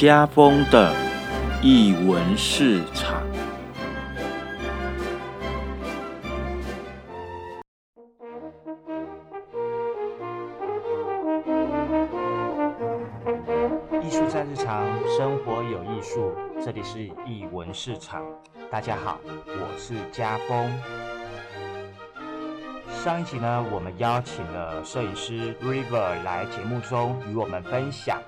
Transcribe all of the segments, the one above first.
家风的译文市场。艺术在日常，生活有艺术。这里是艺文市场。大家好，我是家风。上一集呢，我们邀请了摄影师 River 来节目中与我们分享，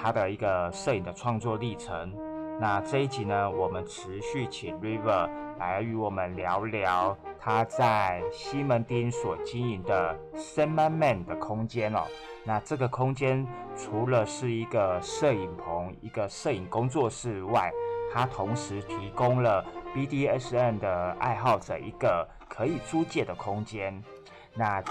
他的一个摄影的创作历程。那这一集呢，我们持续请 River 来与我们聊聊他在西门町所经营的 s e m a n Man 的空间哦。那这个空间除了是一个摄影棚、一个摄影工作室外，它同时提供了 BDSN 的爱好者一个可以租借的空间。那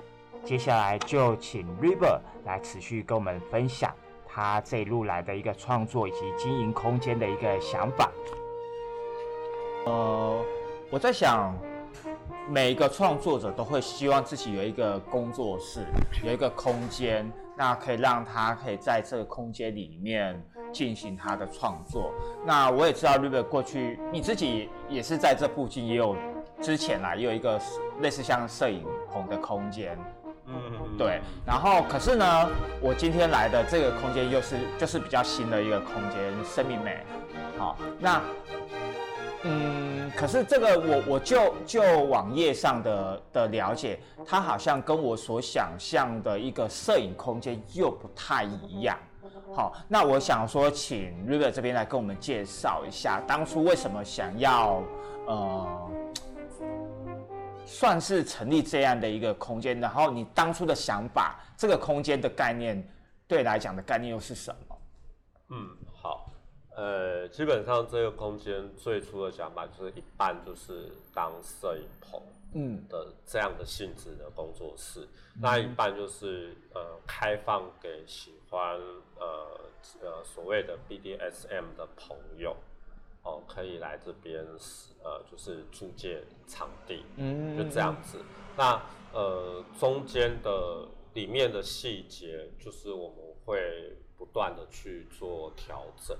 接下来就请 River 来持续跟我们分享他这一路来的一个创作以及经营空间的一个想法。呃，我在想，每一个创作者都会希望自己有一个工作室，有一个空间，那可以让他可以在这个空间里面。进行他的创作。那我也知道 River 过去你自己也是在这附近也有之前啦，也有一个类似像摄影棚的空间。对。然后可是呢，我今天来的这个空间又是就是比较新的一个空间，生命美。好，那嗯，可是这个我我就就网页上的的了解，它好像跟我所想象的一个摄影空间又不太一样。好，那我想说，请 River 这边来跟我们介绍一下，当初为什么想要呃，算是成立这样的一个空间，然后你当初的想法，这个空间的概念，对来讲的概念又是什么？嗯，好，呃，基本上这个空间最初的想法就是一半就是当摄影棚。嗯的这样的性质的工作室，那一半就是呃开放给喜欢呃呃所谓的 BDSM 的朋友哦，可以来这边呃就是租借场地，嗯，就这样子。那呃中间的里面的细节，就是我们会不断的去做调整，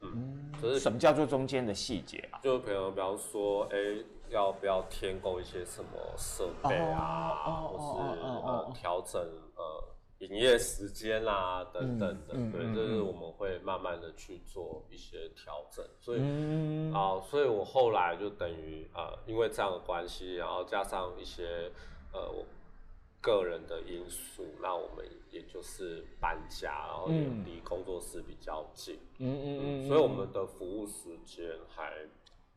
嗯，就是什么叫做中间的细节啊？就比如比方说，哎。要不要添购一些什么设备啊，或是呃调整呃营业时间啦等等的，对，这是我们会慢慢的去做一些调整。所以啊，所以我后来就等于呃，因为这样的关系，然后加上一些呃我个人的因素，那我们也就是搬家，然后也离工作室比较近，嗯嗯嗯，所以我们的服务时间还。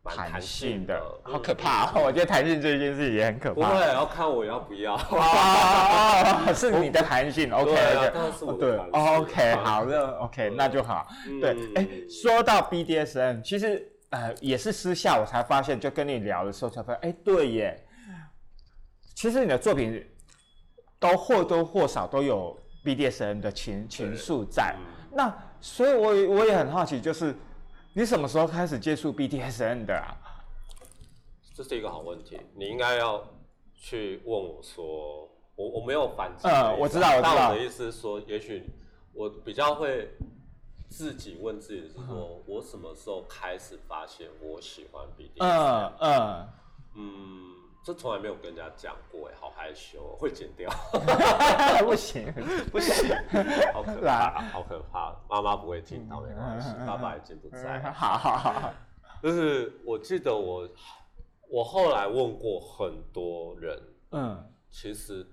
弹性的，好可怕！我觉得弹性这件事也很可怕。不会，要看我要不要。是你的弹性，OK。对，OK，好的，OK，那就好。对，哎，说到 BDSM，其实呃也是私下我才发现，就跟你聊的时候才发现，哎，对耶。其实你的作品都或多或少都有 BDSM 的情情愫在。那所以，我我也很好奇，就是。你什么时候开始接触 BDSN 的啊？这是一个好问题，你应该要去问我说，我我没有反击。嗯，我知道，我知道。但我的意思是说，也许我比较会自己问自己，是说我什么时候开始发现我喜欢 BDSN？嗯嗯嗯。这从来没有跟人家讲过哎，好害羞，会剪掉。不行，不行，好可怕，好可怕。妈妈不会听到没关系，爸爸已经不在。好好好。就是我记得我，我后来问过很多人，嗯，其实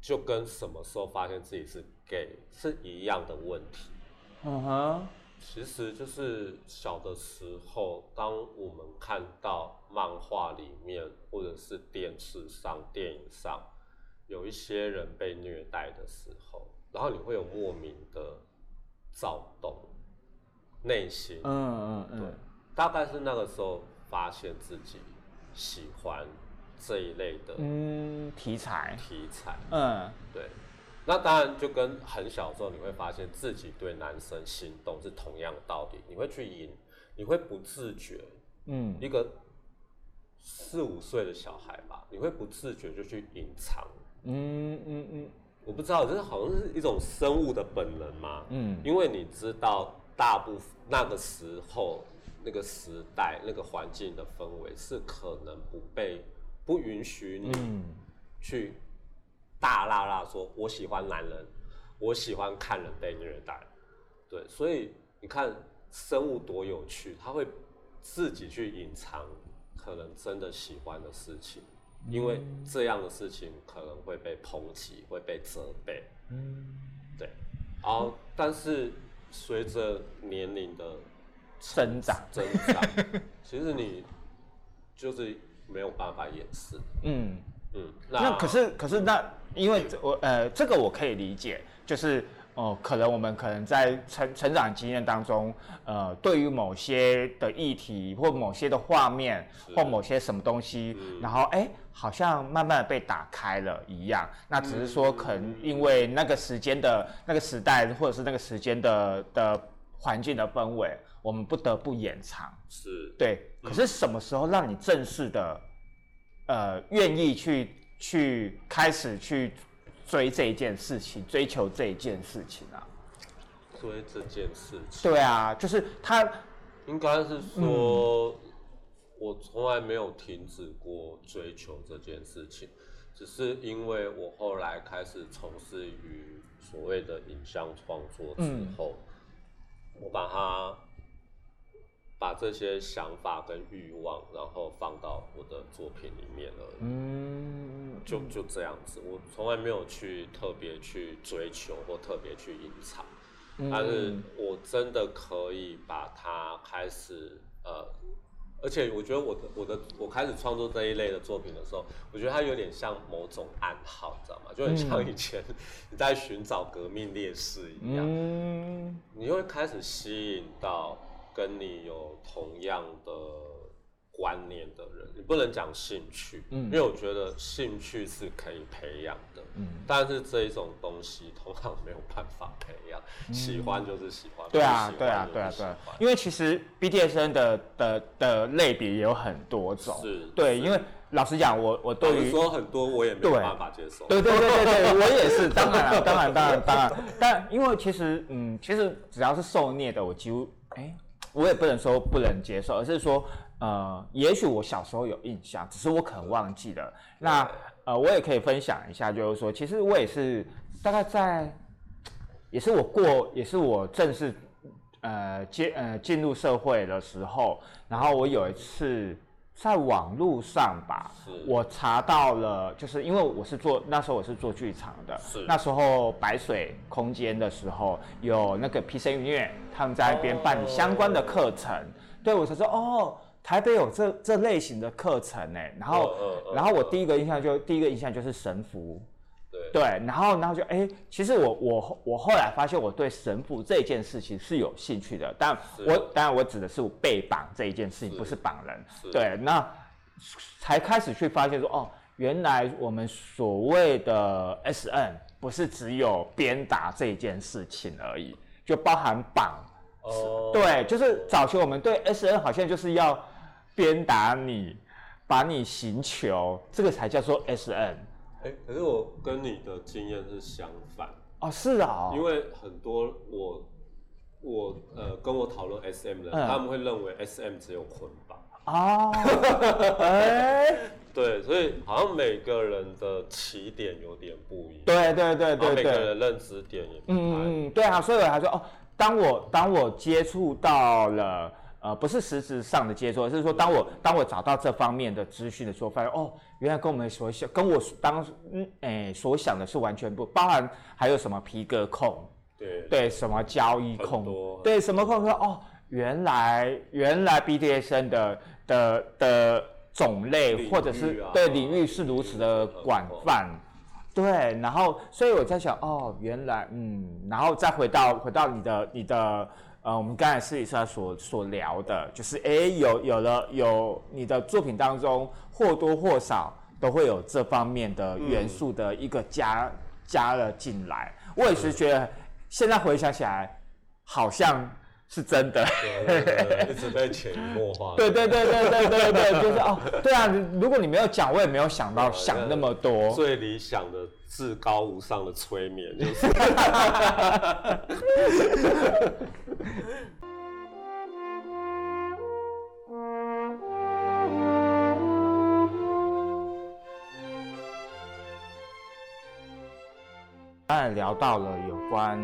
就跟什么时候发现自己是 gay 是一样的问题。嗯哼。其实就是小的时候，当我们看到漫画里面或者是电视上、电影上有一些人被虐待的时候，然后你会有莫名的躁动，内心，嗯嗯嗯，对，大概是那个时候发现自己喜欢这一类的嗯题材。题材，嗯，对。那当然，就跟很小时候你会发现自己对男生心动是同样的道理，你会去隐，你会不自觉，嗯，一个四五岁的小孩吧，你会不自觉就去隐藏，嗯嗯嗯，我不知道，这是好像是一种生物的本能嘛，嗯，因为你知道大部分那个时候那个时代那个环境的氛围是可能不被不允许你去大啦啦说，我喜欢男人，我喜欢看人被虐待，对，所以你看生物多有趣，它会自己去隐藏可能真的喜欢的事情。因为这样的事情可能会被抨击，会被责备。嗯，对。然后，但是随着年龄的增长，增长，其实你就是没有办法掩饰。嗯嗯。那可是，可是那，因为我呃，这个我可以理解，就是。哦，可能我们可能在成成长经验当中，呃，对于某些的议题或某些的画面或某些什么东西，然后哎，好像慢慢的被打开了一样。那只是说，可能因为那个时间的那个时代，或者是那个时间的的环境的氛围，我们不得不掩藏。是，对。可是什么时候让你正式的，呃，愿意去去开始去？追这一件事情，追求这一件事情啊，追这件事情。对啊，就是他，应该是说，我从来没有停止过追求这件事情，只是因为我后来开始从事于所谓的影像创作之后，我把它。把这些想法跟欲望，然后放到我的作品里面了。嗯，就就这样子，我从来没有去特别去追求或特别去隐藏，但是我真的可以把它开始呃，而且我觉得我的我的我开始创作这一类的作品的时候，我觉得它有点像某种暗号，你知道吗？就很像以前你在寻找革命烈士一样，你会开始吸引到。跟你有同样的观念的人，你不能讲兴趣，嗯，因为我觉得兴趣是可以培养的，嗯，但是这一种东西通常没有办法培养，喜欢就是喜欢，对啊，对啊，对啊，对啊，因为其实 BDSN 的的的类别也有很多种，是，对，因为老实讲，我我对于说很多我也没有办法接受，对对对对对，我也是，当然当然当然当然，但因为其实嗯，其实只要是受虐的，我几乎哎。我也不能说不能接受，而是说，呃，也许我小时候有印象，只是我可能忘记了。那呃，我也可以分享一下，就是说，其实我也是大概在，也是我过，也是我正式呃进呃进入社会的时候，然后我有一次。在网络上吧，我查到了，就是因为我是做那时候我是做剧场的，那时候白水空间的时候有那个 PC 音乐，他们在那边办理相关的课程，对我才说哦，台北有这这类型的课程呢，然后然后我第一个印象就第一个印象就是神符。对，然后，然后就哎，其实我我我后来发现我对神父这件事情是有兴趣的，但我当然我指的是被绑这一件事情，不是绑人。对，那才开始去发现说，哦，原来我们所谓的 S N 不是只有鞭打这一件事情而已，就包含绑。哦。对，就是早期我们对 S N 好像就是要鞭打你，把你刑求，这个才叫做 S N。可是我跟你的经验是相反。哦，是啊，因为很多我我呃跟我讨论 S M 的人，他们会认为 S M 只有捆绑。哦，哎，对，所以好像每个人的起点有点不一样，对对对对对，每个人认知点也不嗯嗯，对啊，所以我还说哦，当我当我接触到了。呃，不是实质上的接触，而是说，当我当我找到这方面的资讯的时候，发现哦，原来跟我们所想，跟我当嗯诶所想的是完全不包含，还有什么皮革控，对。对，什么交易控，对什么控说哦，原来原来 BDSN 的的的种类或者是对领域是如此的广泛，对，然后所以我在想哦，原来嗯，然后再回到回到你的你的。呃，我们刚才私底下所所聊的，就是哎，有有了有你的作品当中或多或少都会有这方面的元素的一个加加了进来。我也是觉得，现在回想起来，好像是真的，一直在潜移默化。对对对对对对对，就是哦，对啊，如果你没有讲，我也没有想到 想那么多。最理想的。至高无上的催眠，就是。当然聊到了有关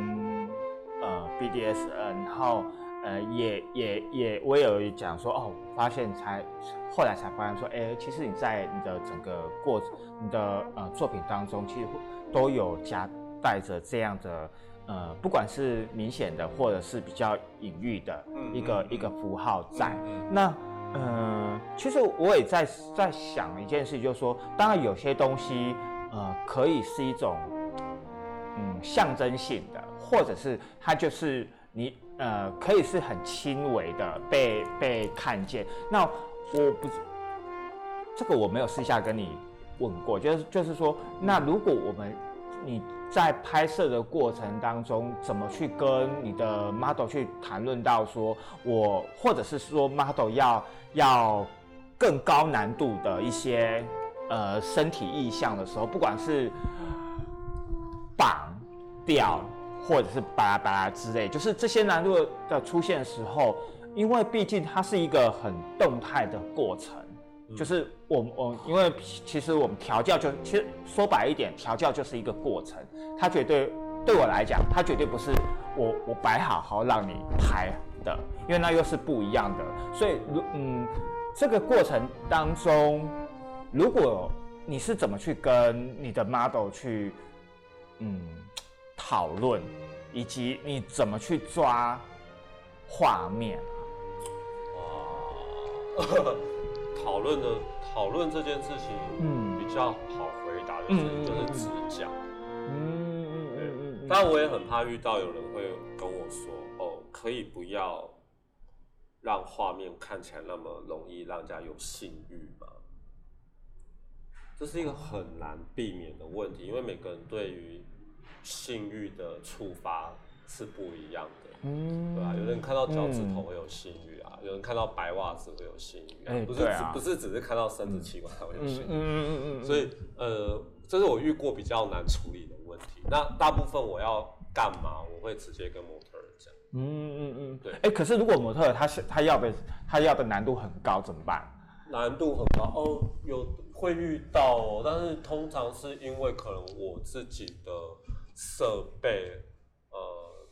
呃，BDSN，然后。呃也也也我有讲说哦，发现才后来才发现说，哎，其实你在你的整个过你的呃作品当中，其实都有夹带着这样的呃，不管是明显的或者是比较隐喻的一个一个符号在那。嗯，其实我也在在想一件事，就是说，当然有些东西，呃，可以是一种，嗯，象征性的，或者是它就是你，呃，可以是很轻微的被被看见。那我不，这个我没有私下跟你问过，就是就是说，那如果我们你。在拍摄的过程当中，怎么去跟你的 model 去谈论到说，我或者是说 model 要要更高难度的一些呃身体意向的时候，不管是绑、掉或者是巴拉巴拉之类，就是这些难度的出现时候，因为毕竟它是一个很动态的过程。就是我我因为其实我们调教就其实说白一点，调教就是一个过程。它绝对对我来讲，它绝对不是我我摆好好让你拍的，因为那又是不一样的。所以如嗯，这个过程当中，如果你是怎么去跟你的 model 去嗯讨论，以及你怎么去抓画面啊？哇 讨论的讨论这件事情，嗯，比较好回答，就是就是直讲，嗯嗯嗯嗯。但我也很怕遇到有人会跟我说，哦，可以不要让画面看起来那么容易让人家有性欲吗？这是一个很难避免的问题，因为每个人对于性欲的触发是不一样的。嗯，对吧？有人看到脚趾头会有性欲啊，有人看到白袜子会有性欲啊，不是只不是只是看到生殖器官才会有性欲。嗯嗯嗯嗯。所以呃，这是我遇过比较难处理的问题。那大部分我要干嘛？我会直接跟模特儿讲。嗯嗯嗯。对。哎，可是如果模特儿他是他要的他要的难度很高怎么办？难度很高哦，有会遇到，哦，但是通常是因为可能我自己的设备。呃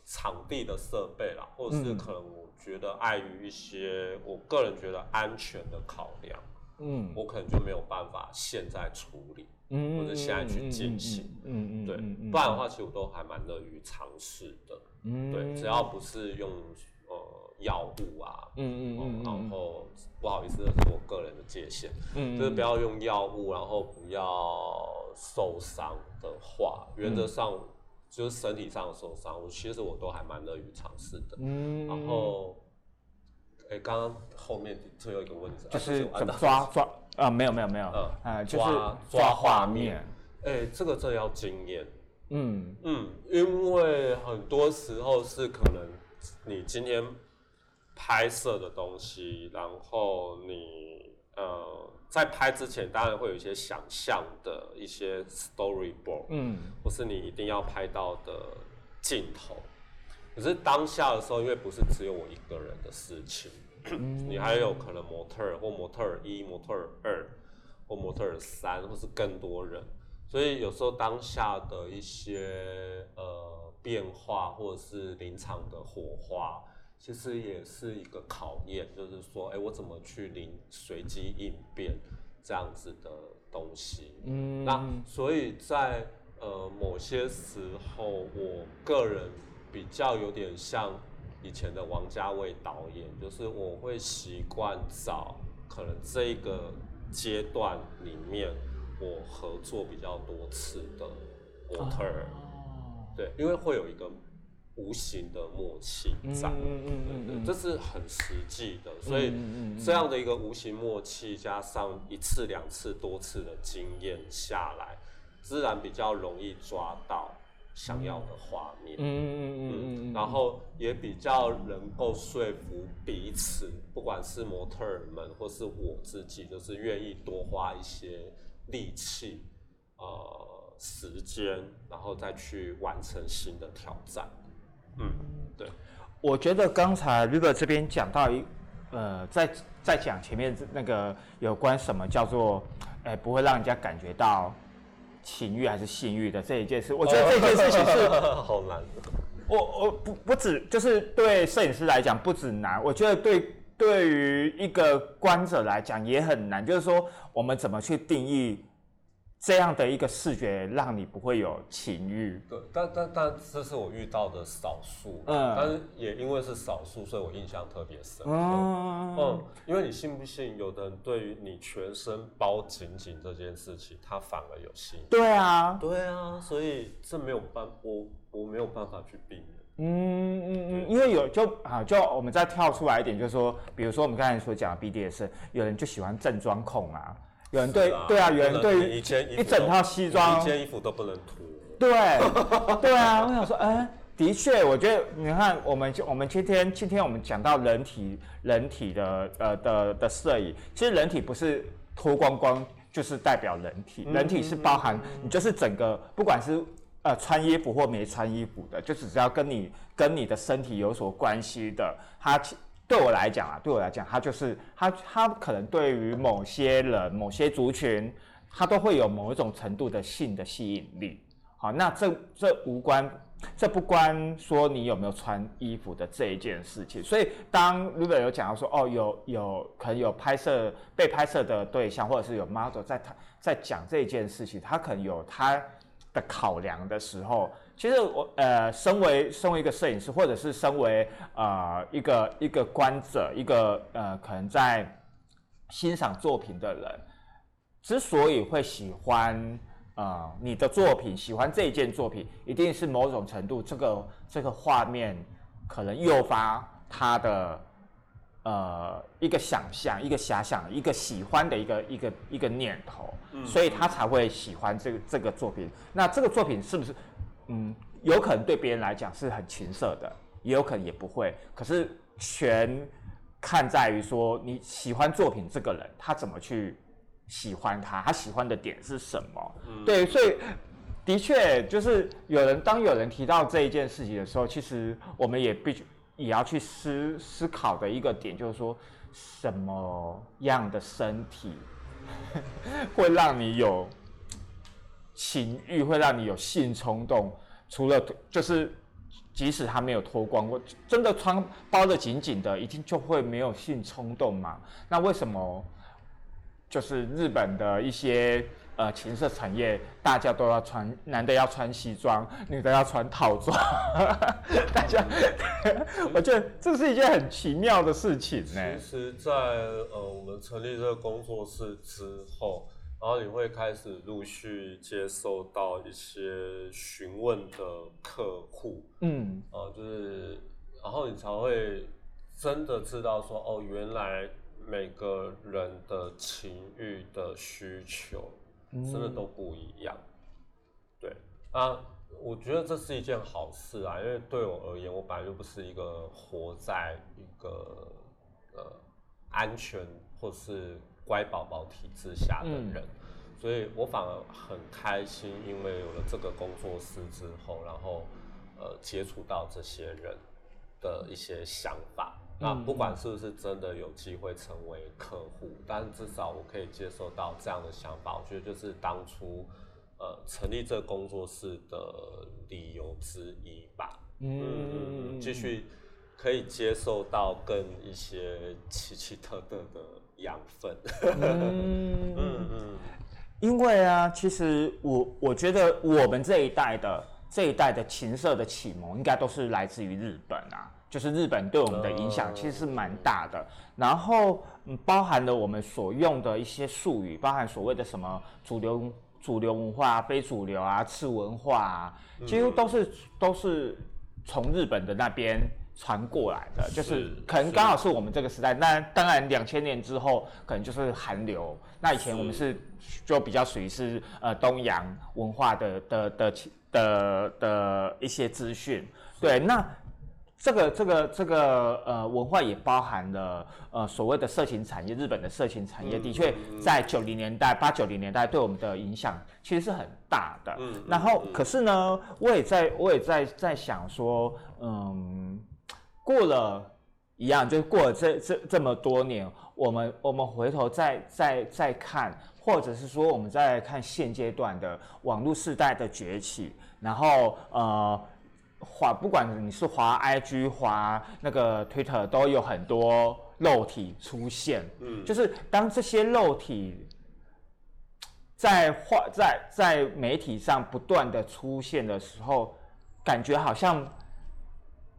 场地的设备啦，或者是可能我觉得碍于一些我个人觉得安全的考量，嗯，我可能就没有办法现在处理，嗯，或者现在去进行，嗯嗯，对，不然的话其实我都还蛮乐于尝试的，嗯，对，只要不是用呃药物啊，嗯嗯嗯，然后不好意思，这是我个人的界限，嗯，就是不要用药物，然后不要受伤的话，原则上。就是身体上的受伤，我其实我都还蛮乐于尝试的。嗯，然后，哎，刚刚后面最后一个问题就是怎么抓抓啊？没有没有没有，呃，就是抓画面。哎，这个真的要经验。嗯嗯，因为很多时候是可能你今天拍摄的东西，然后你呃。在拍之前，当然会有一些想象的一些 storyboard，嗯，或是你一定要拍到的镜头。可是当下的时候，因为不是只有我一个人的事情，你还有可能模特或模特一、模特二或模特三，或是更多人，所以有时候当下的一些呃变化，或者是临场的火花。其实也是一个考验，就是说，哎，我怎么去临随机应变这样子的东西？嗯，那所以在呃某些时候，我个人比较有点像以前的王家卫导演，就是我会习惯找可能这一个阶段里面我合作比较多次的模特儿，对，因为会有一个。无形的默契在，嗯嗯嗯这是很实际的，所以这样的一个无形默契，加上一次、两次、多次的经验下来，自然比较容易抓到想要的画面，嗯嗯嗯嗯，然后也比较能够说服彼此，不管是模特儿们或是我自己，就是愿意多花一些力气、呃时间，然后再去完成新的挑战。嗯，对，我觉得刚才 River 这边讲到一，呃，在在讲前面那个有关什么叫做，哎，不会让人家感觉到情欲还是性欲的这一件事，我觉得 这件事情是 好难。我我不不止就是对摄影师来讲不止难，我觉得对对于一个观者来讲也很难，就是说我们怎么去定义。这样的一个视觉，让你不会有情欲。对，但但但这是我遇到的少数，嗯，但是也因为是少数，所以我印象特别深。嗯嗯，因为你信不信，有的人对于你全身包紧紧这件事情，他反而有心。对啊，对啊，所以这没有办，我我没有办法去避免。嗯嗯嗯，因为有就啊，就我们再跳出来一点，就是说，比如说我们刚才所讲的 BDS，有人就喜欢正装控啊。有人对对啊，有人对一件一整套西装，一件衣服都不能脱。对对啊，我想说，哎，的确，我觉得你看，我们我们今天今天我们讲到人体人体的呃的的摄影，其实人体不是脱光光就是代表人体，人体是包含你就是整个不管是呃穿衣服或没穿衣服的，就只要跟你跟你的身体有所关系的，它。对我来讲啊，对我来讲，他就是他，他可能对于某些人、某些族群，他都会有某一种程度的性的吸引力。好，那这这无关，这不关说你有没有穿衣服的这一件事情。所以，当 r u b e 有讲到说，哦，有有可能有拍摄被拍摄的对象，或者是有 model 在他在讲这件事情，他可能有他的考量的时候。其实我呃，身为身为一个摄影师，或者是身为呃一个一个观者，一个呃可能在欣赏作品的人，之所以会喜欢呃你的作品，喜欢这一件作品，一定是某种程度这个这个画面可能诱发他的呃一个想象，一个遐想，一个喜欢的一个一个一个念头，所以他才会喜欢这个这个作品。那这个作品是不是？嗯，有可能对别人来讲是很情色的，也有可能也不会。可是全看在于说你喜欢作品这个人，他怎么去喜欢他，他喜欢的点是什么？对，所以的确就是有人当有人提到这一件事情的时候，其实我们也必须也要去思思考的一个点，就是说什么样的身体 会让你有。情欲会让你有性冲动，除了就是即使他没有脱光我，真的穿包的紧紧的，一定就会没有性冲动嘛？那为什么就是日本的一些呃情色产业，大家都要穿，男的要穿西装，女的要穿套装，大家 我觉得这是一件很奇妙的事情呢。其实，在呃我们成立这个工作室之后。然后你会开始陆续接受到一些询问的客户，嗯，啊，就是，然后你才会真的知道说，哦，原来每个人的情欲的需求真的都不一样，对，啊，我觉得这是一件好事啊，因为对我而言，我本来就不是一个活在一个呃安全或是。乖宝宝体制下的人，所以我反而很开心，因为有了这个工作室之后，然后呃接触到这些人的一些想法。那不管是不是真的有机会成为客户，但至少我可以接受到这样的想法。我觉得就是当初呃成立这个工作室的理由之一吧。嗯，继续可以接受到更一些奇奇特特的。养分，嗯嗯嗯，因为啊，其实我我觉得我们这一代的这一代的情色的启蒙，应该都是来自于日本啊，就是日本对我们的影响其实是蛮大的。然后包含了我们所用的一些术语，包含所谓的什么主流主流文化、非主流啊、次文化啊，几乎都是都是从日本的那边。传过来的，就是可能刚好是我们这个时代。那当然，两千年之后可能就是韩流。那以前我们是就比较属于是呃东洋文化的的的的的一些资讯。对，那这个这个这个呃文化也包含了呃所谓的色情产业。日本的色情产业的确在九零年代八九零年代对我们的影响其实是很大的。嗯。然后可是呢，我也在我也在在想说，嗯。过了一样，就过了这这这么多年，我们我们回头再再再看，或者是说我们再看现阶段的网络时代的崛起，然后呃，滑不管你是滑 IG 滑那个 Twitter，都有很多肉体出现，嗯，就是当这些肉体在画在在媒体上不断的出现的时候，感觉好像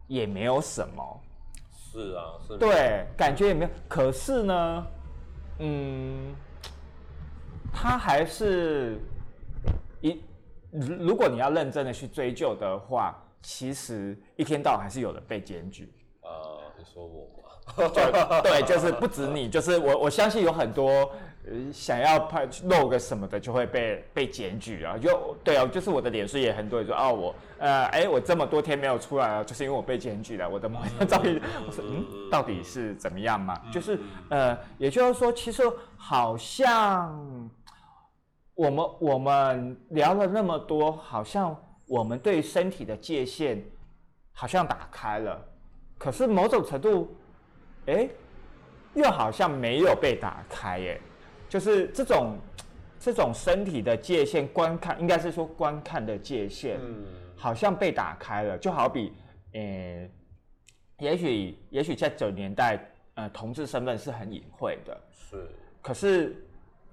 也没有什么。是啊，是。对，感觉也没有。可是呢，嗯，他还是一。如果你要认真的去追究的话，其实一天到晚还是有人被检举。呃，你说我吗？对，就是不止你，就是我。我相信有很多。呃，想要拍露个什么的，就会被被检举啊！就对啊，就是我的脸书也很多人说哦，我呃，哎，我这么多天没有出来了，就是因为我被检举了。我的某张照片，我说嗯，到底是怎么样嘛？就是呃，也就是说，其实好像我们我们聊了那么多，好像我们对身体的界限好像打开了，可是某种程度，哎，又好像没有被打开耶。就是这种，这种身体的界限，观看应该是说观看的界限，嗯，好像被打开了。就好比，呃，也许也许在九年代，呃，同志身份是很隐晦的，是。可是，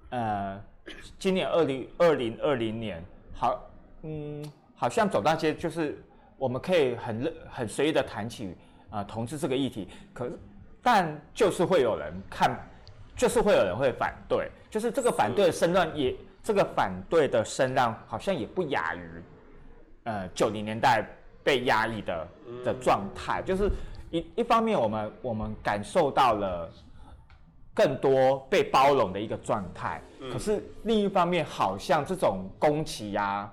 呃，今年二零二零二零年，好，嗯，好像走大街就是我们可以很热很随意的谈起啊同志这个议题，可是，但就是会有人看。就是会有人会反对，就是这个反对的声浪也，这个反对的声浪好像也不亚于，呃九零年代被压抑的的状态。就是一一方面，我们我们感受到了更多被包容的一个状态，可是另一方面，好像这种攻击呀、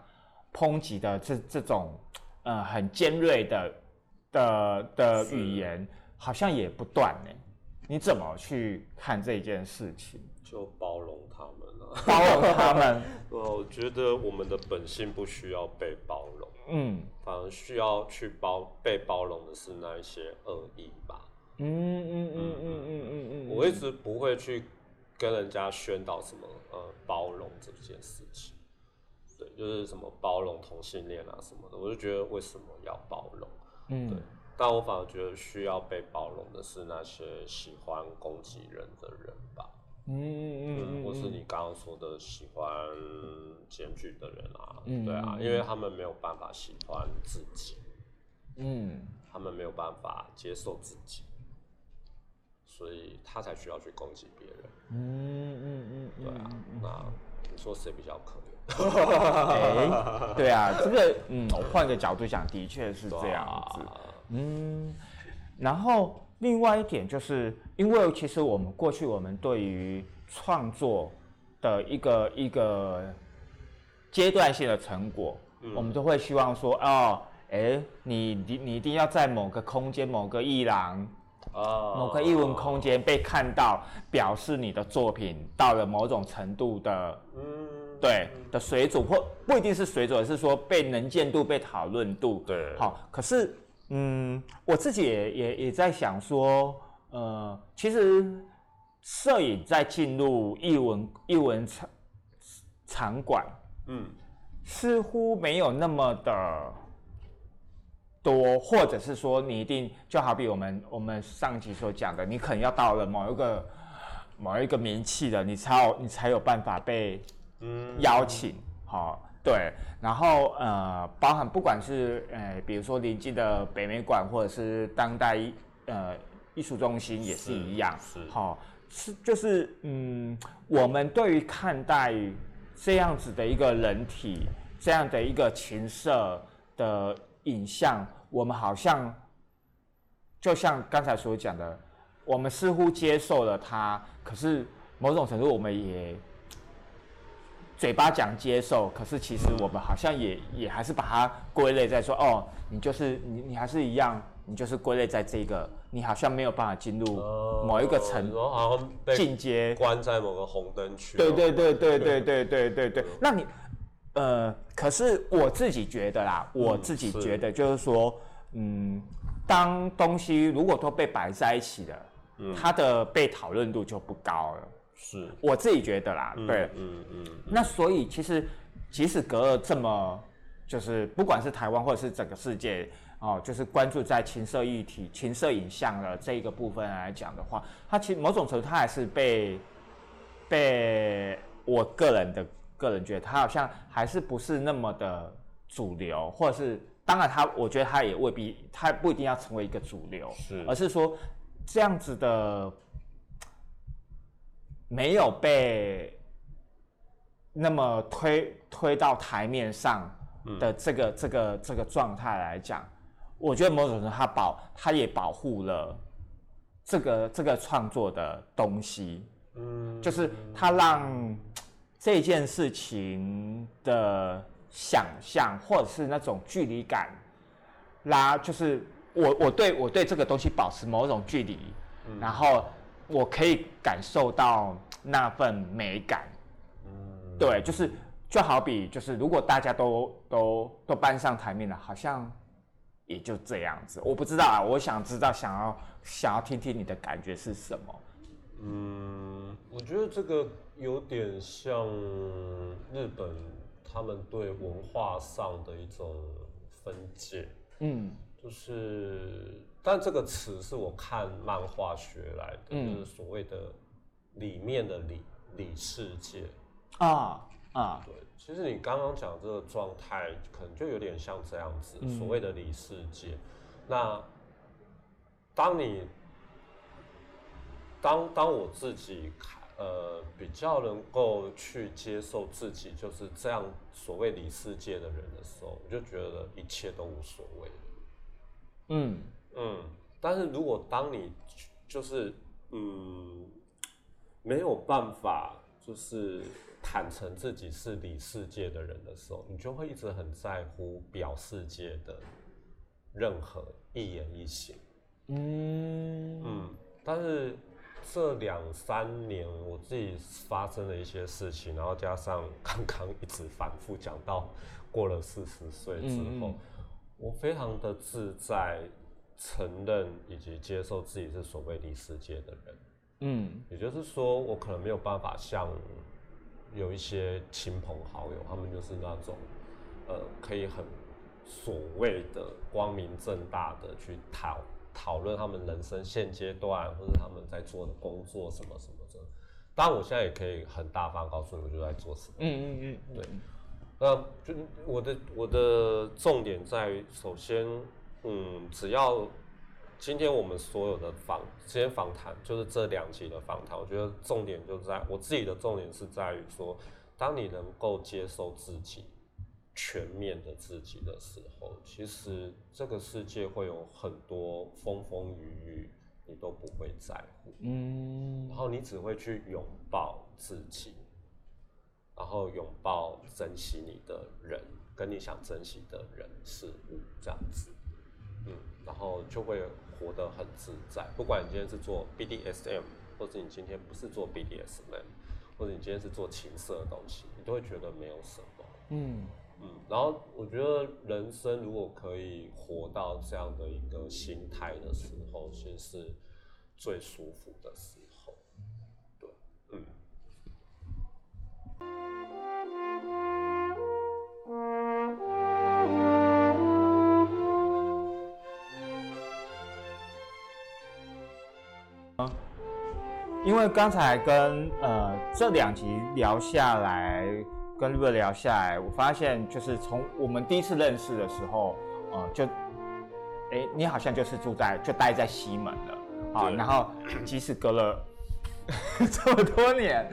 抨击的这这种呃很尖锐的的的语言，好像也不断呢。你怎么去看这件事情？就包容他们了，包容他们。我觉得我们的本性不需要被包容，嗯，反而需要去包被包容的是那一些恶意吧。嗯嗯嗯嗯嗯嗯嗯。我一直不会去跟人家宣导什么呃包容这件事情，对，就是什么包容同性恋啊什么的，我就觉得为什么要包容？嗯，对。但我反而觉得需要被包容的是那些喜欢攻击人的人吧，嗯嗯嗯，或是你刚刚说的喜欢检举的人啊，对啊，因为他们没有办法喜欢自己，嗯，他们没有办法接受自己，所以他才需要去攻击别人，嗯嗯嗯，对啊，那你说谁比较可怜？哎，对啊，这个嗯，我换个角度想，的确是这样子。嗯，然后另外一点就是，因为其实我们过去我们对于创作的一个一个阶段性的成果，我们都会希望说，哦，哎，你你你一定要在某个空间、某个艺廊、哦，某个艺文空间被看到，表示你的作品到了某种程度的，嗯，对的水准，或不一定是水准，是说被能见度、被讨论度，对，好，可是。嗯，我自己也也也在想说，呃，其实摄影在进入艺文艺文场场馆，嗯，似乎没有那么的多，或者是说你一定就好比我们我们上集所讲的，你可能要到了某一个某一个名气的，你才有你才有办法被邀请，好。对，然后呃，包含不管是呃，比如说临近的北美馆或者是当代呃艺术中心也是一样，是好是就是嗯，我们对于看待这样子的一个人体这样的一个情色的影像，我们好像就像刚才所讲的，我们似乎接受了它，可是某种程度我们也。嘴巴讲接受，可是其实我们好像也也还是把它归类在说，哦，你就是你你还是一样，你就是归类在这个，你好像没有办法进入某一个层，进阶关在某个红灯区。对对对对对对对对对。那你呃，可是我自己觉得啦，我自己觉得就是说，嗯，当东西如果都被摆在一起了，它的被讨论度就不高了。是我自己觉得啦，对，嗯嗯。那所以其实即使隔了这么，就是不管是台湾或者是整个世界哦，就是关注在情色议题、情色影像的这一个部分来讲的话，它其实某种程度它还是被被我个人的个人觉得，它好像还是不是那么的主流，或者是当然它，我觉得它也未必，它不一定要成为一个主流，是，而是说这样子的。没有被那么推推到台面上的这个这个这个状态来讲，我觉得某种程度他保他也保护了这个这个创作的东西，嗯，就是他让这件事情的想象或者是那种距离感拉，就是我我对我对这个东西保持某种距离，然后。我可以感受到那份美感，嗯，对，就是就好比就是如果大家都都都搬上台面了，好像也就这样子。我不知道啊，我想知道，想要想要听听你的感觉是什么。嗯，我觉得这个有点像日本他们对文化上的一种分界，嗯，就是。但这个词是我看漫画学来的，就是所谓的里面的里里世界。啊啊，对，其实你刚刚讲这个状态，可能就有点像这样子，所谓的里世界。那当你当当我自己呃比较能够去接受自己就是这样所谓里世界的人的时候，我就觉得一切都无所谓嗯。嗯，但是如果当你就是嗯没有办法就是坦诚自己是理世界的人的时候，你就会一直很在乎表世界的任何一言一行。嗯嗯，但是这两三年我自己发生了一些事情，然后加上刚刚一直反复讲到过了四十岁之后，我非常的自在。承认以及接受自己是所谓离世界的人，嗯，也就是说，我可能没有办法像有一些亲朋好友，他们就是那种，呃，可以很所谓的光明正大的去讨讨论他们人生现阶段或者他们在做的工作什么什么的。当然，我现在也可以很大方告诉你，我就在做什么。嗯嗯嗯，对。那就我的我的重点在于，首先。嗯，只要今天我们所有的访，今天访谈就是这两集的访谈，我觉得重点就在我自己的重点是在于说，当你能够接受自己全面的自己的时候，其实这个世界会有很多风风雨雨，你都不会在乎，嗯，然后你只会去拥抱自己，然后拥抱珍惜你的人，跟你想珍惜的人事物，这样子。嗯，然后就会活得很自在。不管你今天是做 BDSM，或者你今天不是做 BDSM，或者你今天是做情色的东西，你都会觉得没有什么。嗯嗯。然后我觉得人生如果可以活到这样的一个心态的时候，其实是最舒服的时候。对，嗯。因为刚才跟呃这两集聊下来，跟 r 聊下来，我发现就是从我们第一次认识的时候，呃，就，哎，你好像就是住在就待在西门了啊，然后即使隔了 这么多年，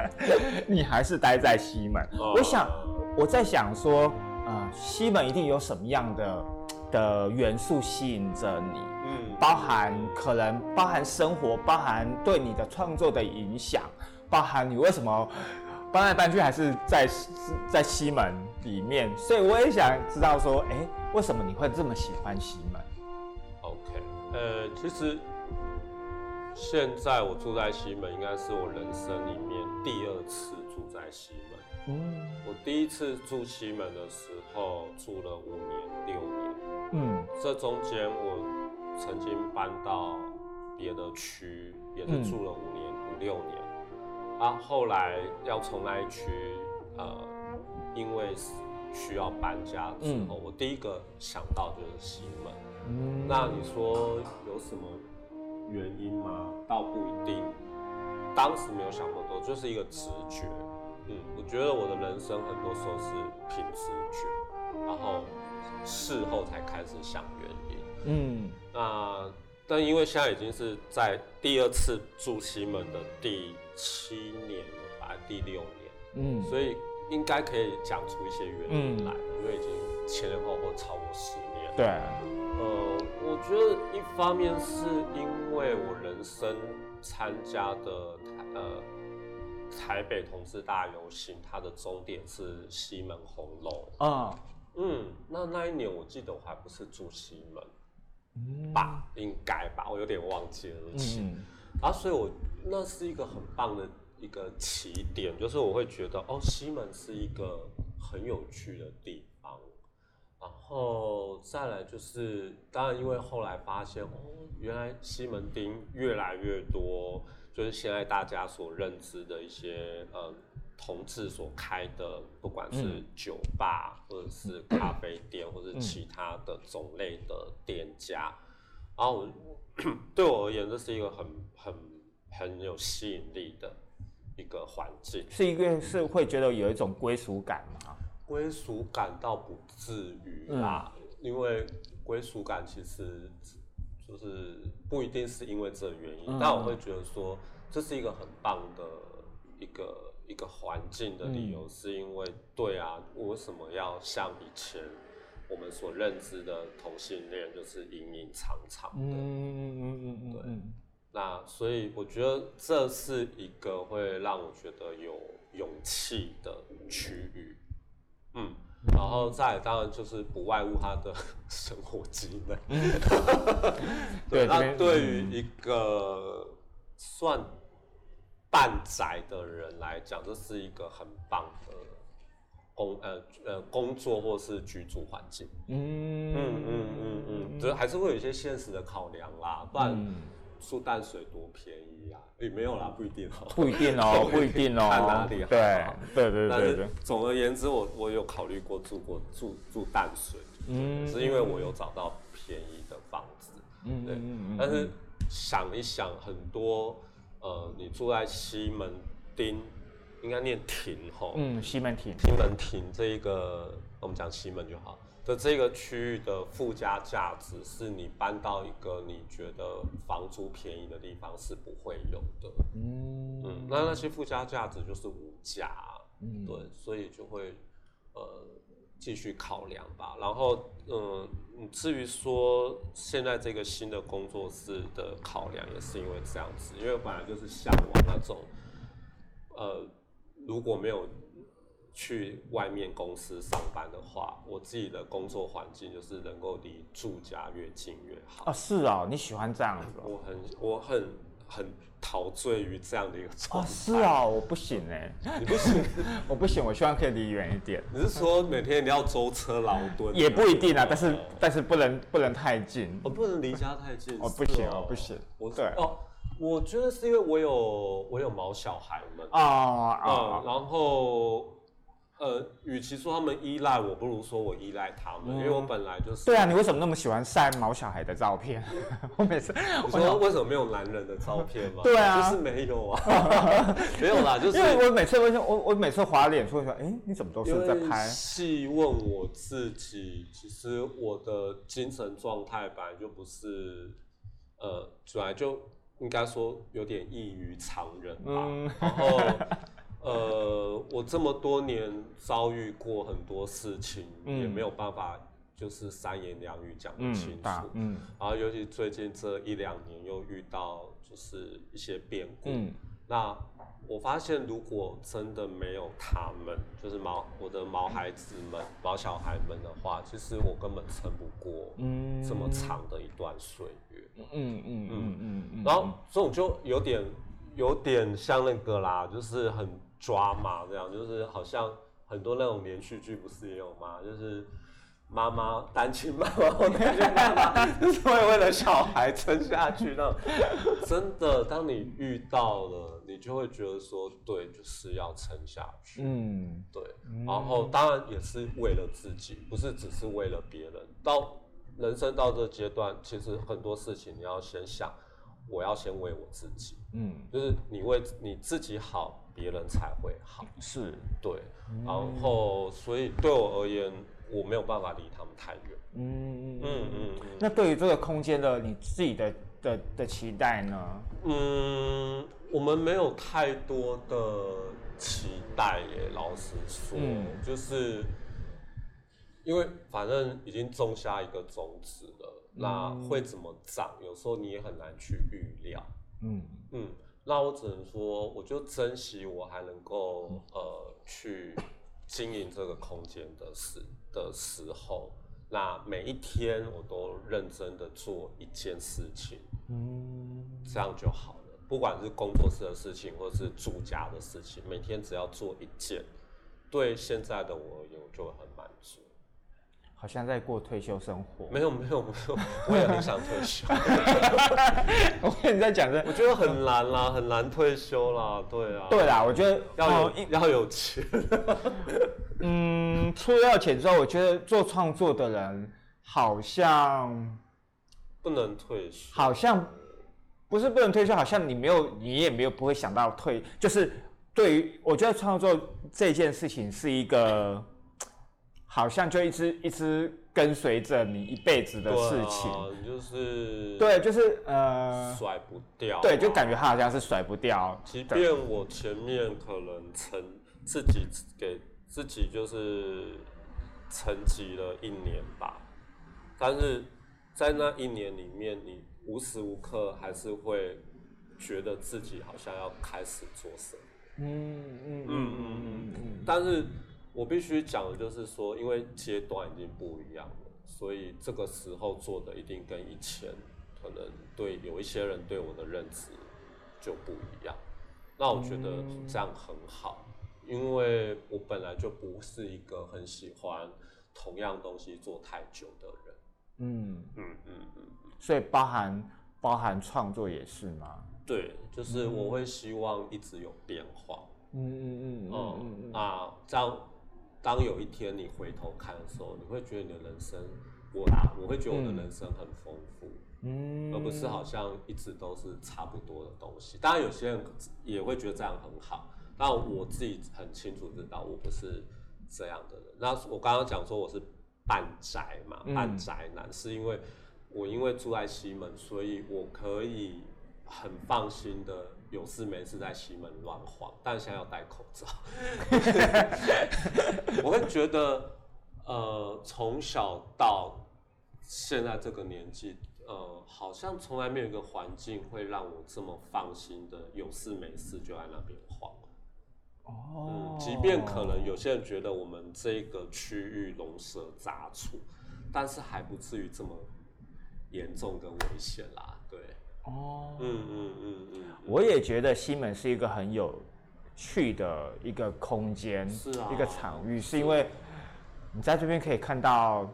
你还是待在西门。我想我在想说，呃，西门一定有什么样的的元素吸引着你。嗯，包含可能包含生活，包含对你的创作的影响，包含你为什么搬来搬去还是在在西门里面，所以我也想知道说，哎，为什么你会这么喜欢西门？OK，呃，其实现在我住在西门，应该是我人生里面第二次住在西门。嗯，我第一次住西门的时候住了五年六年，嗯，这中间我。曾经搬到别的区，也是住了五年五六年，啊，后来要从那一区，呃，因为需要搬家之后，我第一个想到就是西门。嗯，那你说有什么原因吗？倒不一定，当时没有想那么多，就是一个直觉。嗯，我觉得我的人生很多时候是凭直觉，然后事后才开始想原因。嗯，那但因为现在已经是在第二次住西门的第七年了吧，第六年。嗯，所以应该可以讲出一些原因来，因为已经前前后后超过十年。对。呃，我觉得一方面是因为我人生参加的台呃。台北同志大游行，它的终点是西门红楼啊。嗯，那那一年我记得我还不是住西门，吧，应该吧，我有点忘记了日期。啊，所以我那是一个很棒的一个起点，就是我会觉得哦，西门是一个很有趣的地方。然后再来就是，当然因为后来发现哦，原来西门町越来越多。就是现在大家所认知的一些呃同志所开的，不管是酒吧或者是咖啡店，或者其他的种类的店家，然后我 对我而言，这是一个很很很有吸引力的一个环境。是一个是会觉得有一种归属感吗？归属感倒不至于啦，因为归属感其实。就是不一定是因为这原因，但我会觉得说这是一个很棒的一个一个环境的理由，是因为对啊，我为什么要像以前我们所认知的同性恋，就是隐隐藏藏的？嗯嗯嗯嗯，对。那所以我觉得这是一个会让我觉得有勇气的区域，嗯。然后再当然就是不外乎他的 生活机能。对，那对于一个算半宅的人来讲，这是一个很棒的工呃呃工作或是居住环境。嗯嗯嗯嗯嗯，就还是会有一些现实的考量啦，不然住淡水多便宜啊。也没有啦，不一定哦，不一定哦，不一定哦，看哪里好。对对对对对。总而言之，我我有考虑过住过住住淡水，嗯，是因为我有找到便宜的房子，嗯对。但是想一想，很多呃，你住在西门町，应该念亭吼，嗯，西门亭，西门亭这一个，我们讲西门就好。的这个区域的附加价值，是你搬到一个你觉得房租便宜的地方是不会有的。嗯嗯，那那些附加价值就是无价。嗯，对，所以就会呃继续考量吧。然后嗯，至于说现在这个新的工作室的考量，也是因为这样子，因为本来就是向往那种呃如果没有。去外面公司上班的话，我自己的工作环境就是能够离住家越近越好啊。是啊，你喜欢这样子？我很我很很陶醉于这样的一个状态。是啊，我不行哎，你不行，我不行，我希望可以离远一点。你是说每天你要舟车劳顿？也不一定啊，但是但是不能不能太近，我不能离家太近。哦，不行哦，不行。我对哦，我觉得是因为我有我有毛小孩们啊啊，然后。呃，与其说他们依赖我，不如说我依赖他们，因为我本来就是。对啊，你为什么那么喜欢晒毛小孩的照片？我每次你说为什么没有男人的照片吗？对啊，就是没有啊，没有啦，就是因为我每次我我我每次滑脸说说，哎，你怎么都是在拍？细问我自己，其实我的精神状态本来就不是，呃，本来就应该说有点异于常人吧，然后。呃，我这么多年遭遇过很多事情，也没有办法就是三言两语讲得清楚。嗯，然后尤其最近这一两年又遇到就是一些变故。嗯，那我发现如果真的没有他们，就是毛我的毛孩子们、毛小孩们的话，其实我根本撑不过这么长的一段岁月。嗯嗯嗯嗯嗯。然后这种就有点有点像那个啦，就是很。抓嘛，这样就是好像很多那种连续剧不是也有吗？就是妈妈单亲妈妈，单亲妈妈 就是会为了小孩撑下去那种。真的，当你遇到了，你就会觉得说，对，就是要撑下去。嗯，对。然后当然也是为了自己，不是只是为了别人。到人生到这阶段，其实很多事情你要先想，我要先为我自己。嗯，就是你为你自己好，别人才会好。是，对。然后，所以对我而言。我没有办法离他们太远。嗯嗯嗯嗯。那对于这个空间的你自己的的的期待呢？嗯，我们没有太多的期待耶。老实说，就是因为反正已经种下一个种子了，那会怎么涨，有时候你也很难去预料。嗯嗯。那我只能说，我就珍惜我还能够呃去经营这个空间的时。的时候，那每一天我都认真的做一件事情，嗯，这样就好了。不管是工作室的事情，或是住家的事情，每天只要做一件，对现在的我而言，我就很满足。好像在过退休生活。没有没有没有，我也很想退休。我跟你在讲这，我觉得很难啦，很难退休啦。对啊。对啦，我觉得要有要有钱。嗯，出了钱之后，我觉得做创作的人好像不能退休。好像不是不能退休，好像你没有，你也没有不会想到退。就是对于我觉得创作这件事情是一个。好像就一直一直跟随着你一辈子的事情，就是对，就是呃，甩不掉。对，就感觉他好像是甩不掉。即便我前面可能成自己给自己就是沉寂了一年吧，但是在那一年里面，你无时无刻还是会觉得自己好像要开始做什么。嗯嗯嗯嗯嗯，但是。我必须讲的就是说，因为阶段已经不一样了，所以这个时候做的一定跟以前可能对有一些人对我的认知就不一样。那我觉得这样很好，因为我本来就不是一个很喜欢同样东西做太久的人。嗯嗯嗯嗯，所以包含包含创作也是吗？对，就是我会希望一直有变化。嗯嗯嗯嗯嗯，啊这样。当有一天你回头看的时候，你会觉得你的人生，我啊，我会觉得我的人生很丰富，嗯，而不是好像一直都是差不多的东西。当然，有些人也会觉得这样很好，但我自己很清楚知道我不是这样的人。那我刚刚讲说我是半宅嘛，半宅男，是因为我因为住在西门，所以我可以很放心的。有事没事在西门乱晃，但现在要戴口罩。我会觉得，呃，从小到现在这个年纪，呃，好像从来没有一个环境会让我这么放心的，有事没事就在那边晃。哦，即便可能有些人觉得我们这个区域龙蛇杂处，但是还不至于这么严重跟危险啦。对。哦，嗯嗯嗯嗯，我也觉得西门是一个很有趣的一个空间，是啊，一个场域，是因为你在这边可以看到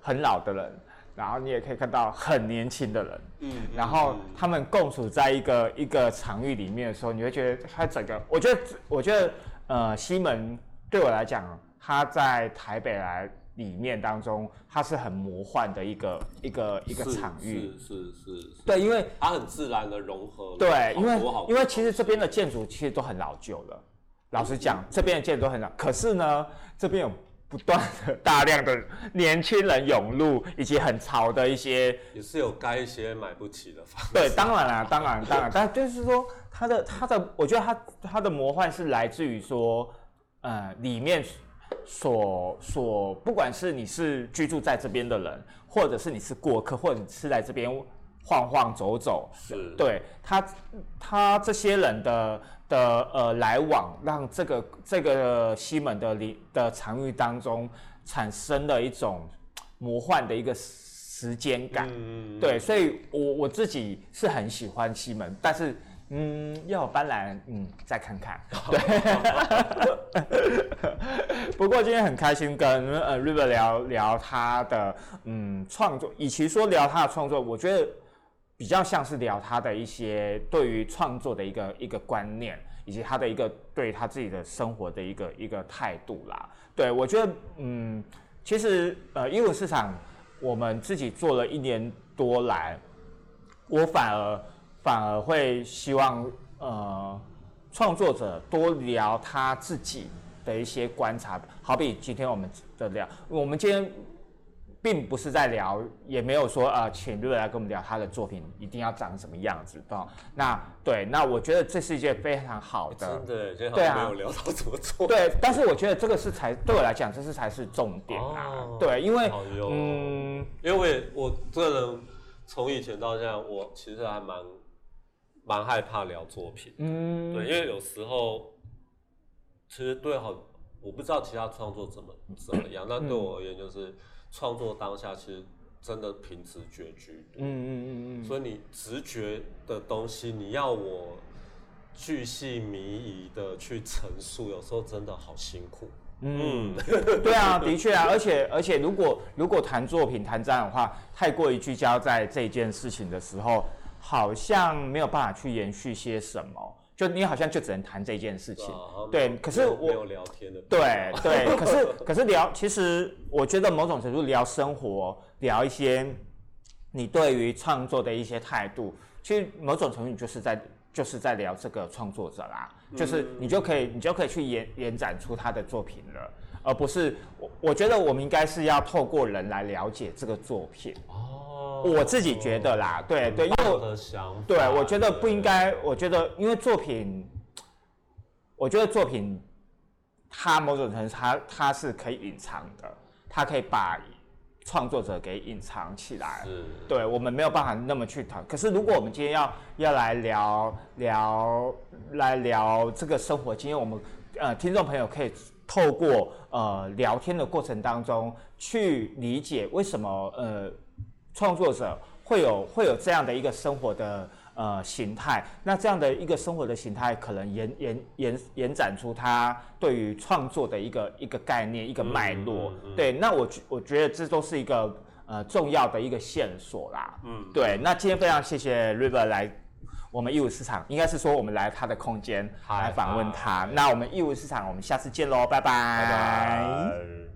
很老的人，然后你也可以看到很年轻的人，嗯，然后他们共处在一个一个场域里面的时候，你会觉得他整个，我觉得我觉得呃西门对我来讲，他在台北来。里面当中，它是很魔幻的一个一个一个场域，是是是，对，因为它很自然的融合，对，因为因为其实这边的建筑其实都很老旧了，老实讲，这边的建筑都很老，可是呢，这边有不断的大量的年轻人涌入，以及很潮的一些，也是有盖一些买不起的房子，对，当然啦，当然当然，但就是说，它的它的，我觉得它它的魔幻是来自于说，呃，里面。所所，不管是你是居住在这边的人，或者是你是过客，或者你是来这边晃晃走走，是。对他他这些人的的呃来往，让这个这个西门的里的场域当中产生了一种魔幻的一个时间感，对，所以我我自己是很喜欢西门，但是嗯，要有斑斓，嗯，再看看。对。不过今天很开心跟呃 River 聊聊他的嗯创作，与其说聊他的创作，我觉得比较像是聊他的一些对于创作的一个一个观念，以及他的一个对他自己的生活的一个一个态度啦。对我觉得嗯，其实呃，英文市场我们自己做了一年多来，我反而。反而会希望呃创作者多聊他自己的一些观察，好比今天我们的聊，我们今天并不是在聊，也没有说呃请瑞来跟我们聊他的作品一定要长什么样子，对那对，那我觉得这是一件非常好的，真的，对啊，没有聊到怎么做，对，但是我觉得这个是才对我来讲，这是才是重点啊，对，因为嗯，因为我这个人从以前到现在，我其实还蛮。蛮害怕聊作品，嗯，对，因为有时候其实对好，我不知道其他创作怎么怎么样，但对我而言就是创作当下其实真的凭直觉居多，嗯嗯嗯嗯，所以你直觉的东西，你要我巨细靡遗的去陈述，有时候真的好辛苦，嗯，对啊，的确啊，而且而且如果如果谈作品谈展的话，太过于聚焦在这件事情的时候。好像没有办法去延续些什么，就你好像就只能谈这件事情，对。可是我没有聊天的，对对。可是可是聊，其实我觉得某种程度聊生活，聊一些你对于创作的一些态度，其实某种程度就是在就是在聊这个创作者啦，就是你就可以你就可以去延延展出他的作品了，而不是我我觉得我们应该是要透过人来了解这个作品。我自己觉得啦，对对，因为对，我觉得不应该。我觉得，因为作品，我觉得作品，它某种程度，它它是可以隐藏的，它可以把创作者给隐藏起来。对，我们没有办法那么去谈。可是，如果我们今天要要来聊聊来聊这个生活经验，我们呃，听众朋友可以透过呃聊天的过程当中去理解为什么呃。创作者会有会有这样的一个生活的呃形态，那这样的一个生活的形态，可能延延延延展出他对于创作的一个一个概念一个脉络。对，那我我觉得这都是一个呃重要的一个线索啦。嗯，对。那今天非常谢谢 River 来我们义务市场，应该是说我们来他的空间来访问他。那我们义务市场，我们下次见喽，拜拜。